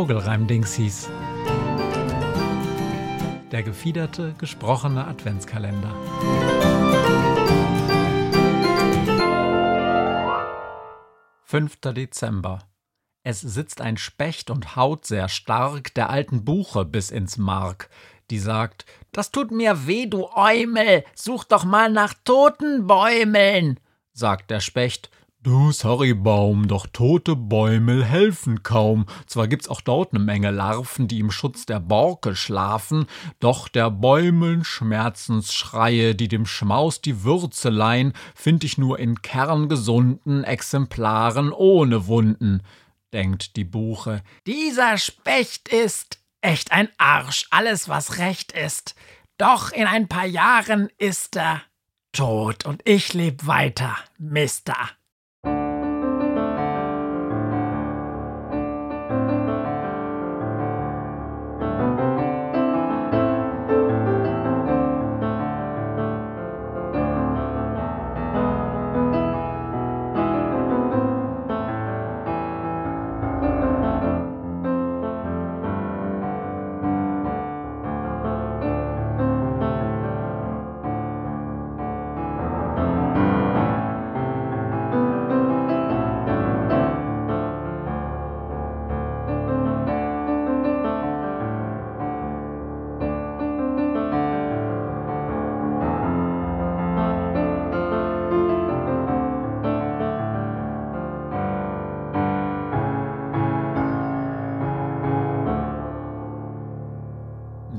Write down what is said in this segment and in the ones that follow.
Vogelreim-Dingsies. Der gefiederte, gesprochene Adventskalender. Fünfter Dezember. Es sitzt ein Specht und haut sehr stark der alten Buche bis ins Mark. Die sagt, das tut mir weh, du Eumel, such doch mal nach toten Bäumeln. Sagt der Specht, Du Sorrybaum, doch tote Bäume helfen kaum. Zwar gibt's auch dort ne Menge Larven, die im Schutz der Borke schlafen, doch der Bäumeln Schmerzensschreie, die dem Schmaus die Würze leihen, find ich nur in kerngesunden Exemplaren ohne Wunden, denkt die Buche. Dieser Specht ist echt ein Arsch, alles was recht ist. Doch in ein paar Jahren ist er tot und ich leb weiter, Mister.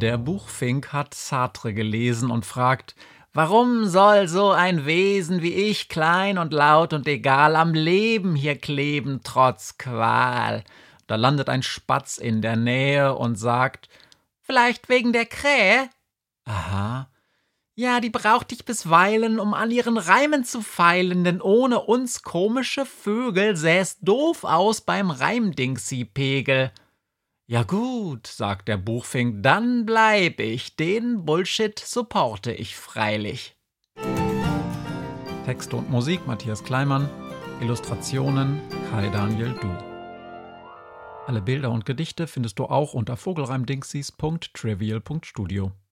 Der Buchfink hat Sartre gelesen und fragt, Warum soll so ein Wesen wie ich, klein und laut und egal, am Leben hier kleben, trotz Qual? Da landet ein Spatz in der Nähe und sagt, Vielleicht wegen der Krähe? Aha. Ja, die braucht ich bisweilen, um an ihren Reimen zu feilen, denn ohne uns komische Vögel säß doof aus beim Reimdingsi-Pegel. Ja gut, sagt der Buchfink, dann bleib ich. Den Bullshit supporte ich freilich. Texte und Musik Matthias Kleimann, Illustrationen Kai Daniel Du. Alle Bilder und Gedichte findest du auch unter vogelreimdingsies.trivial.studio.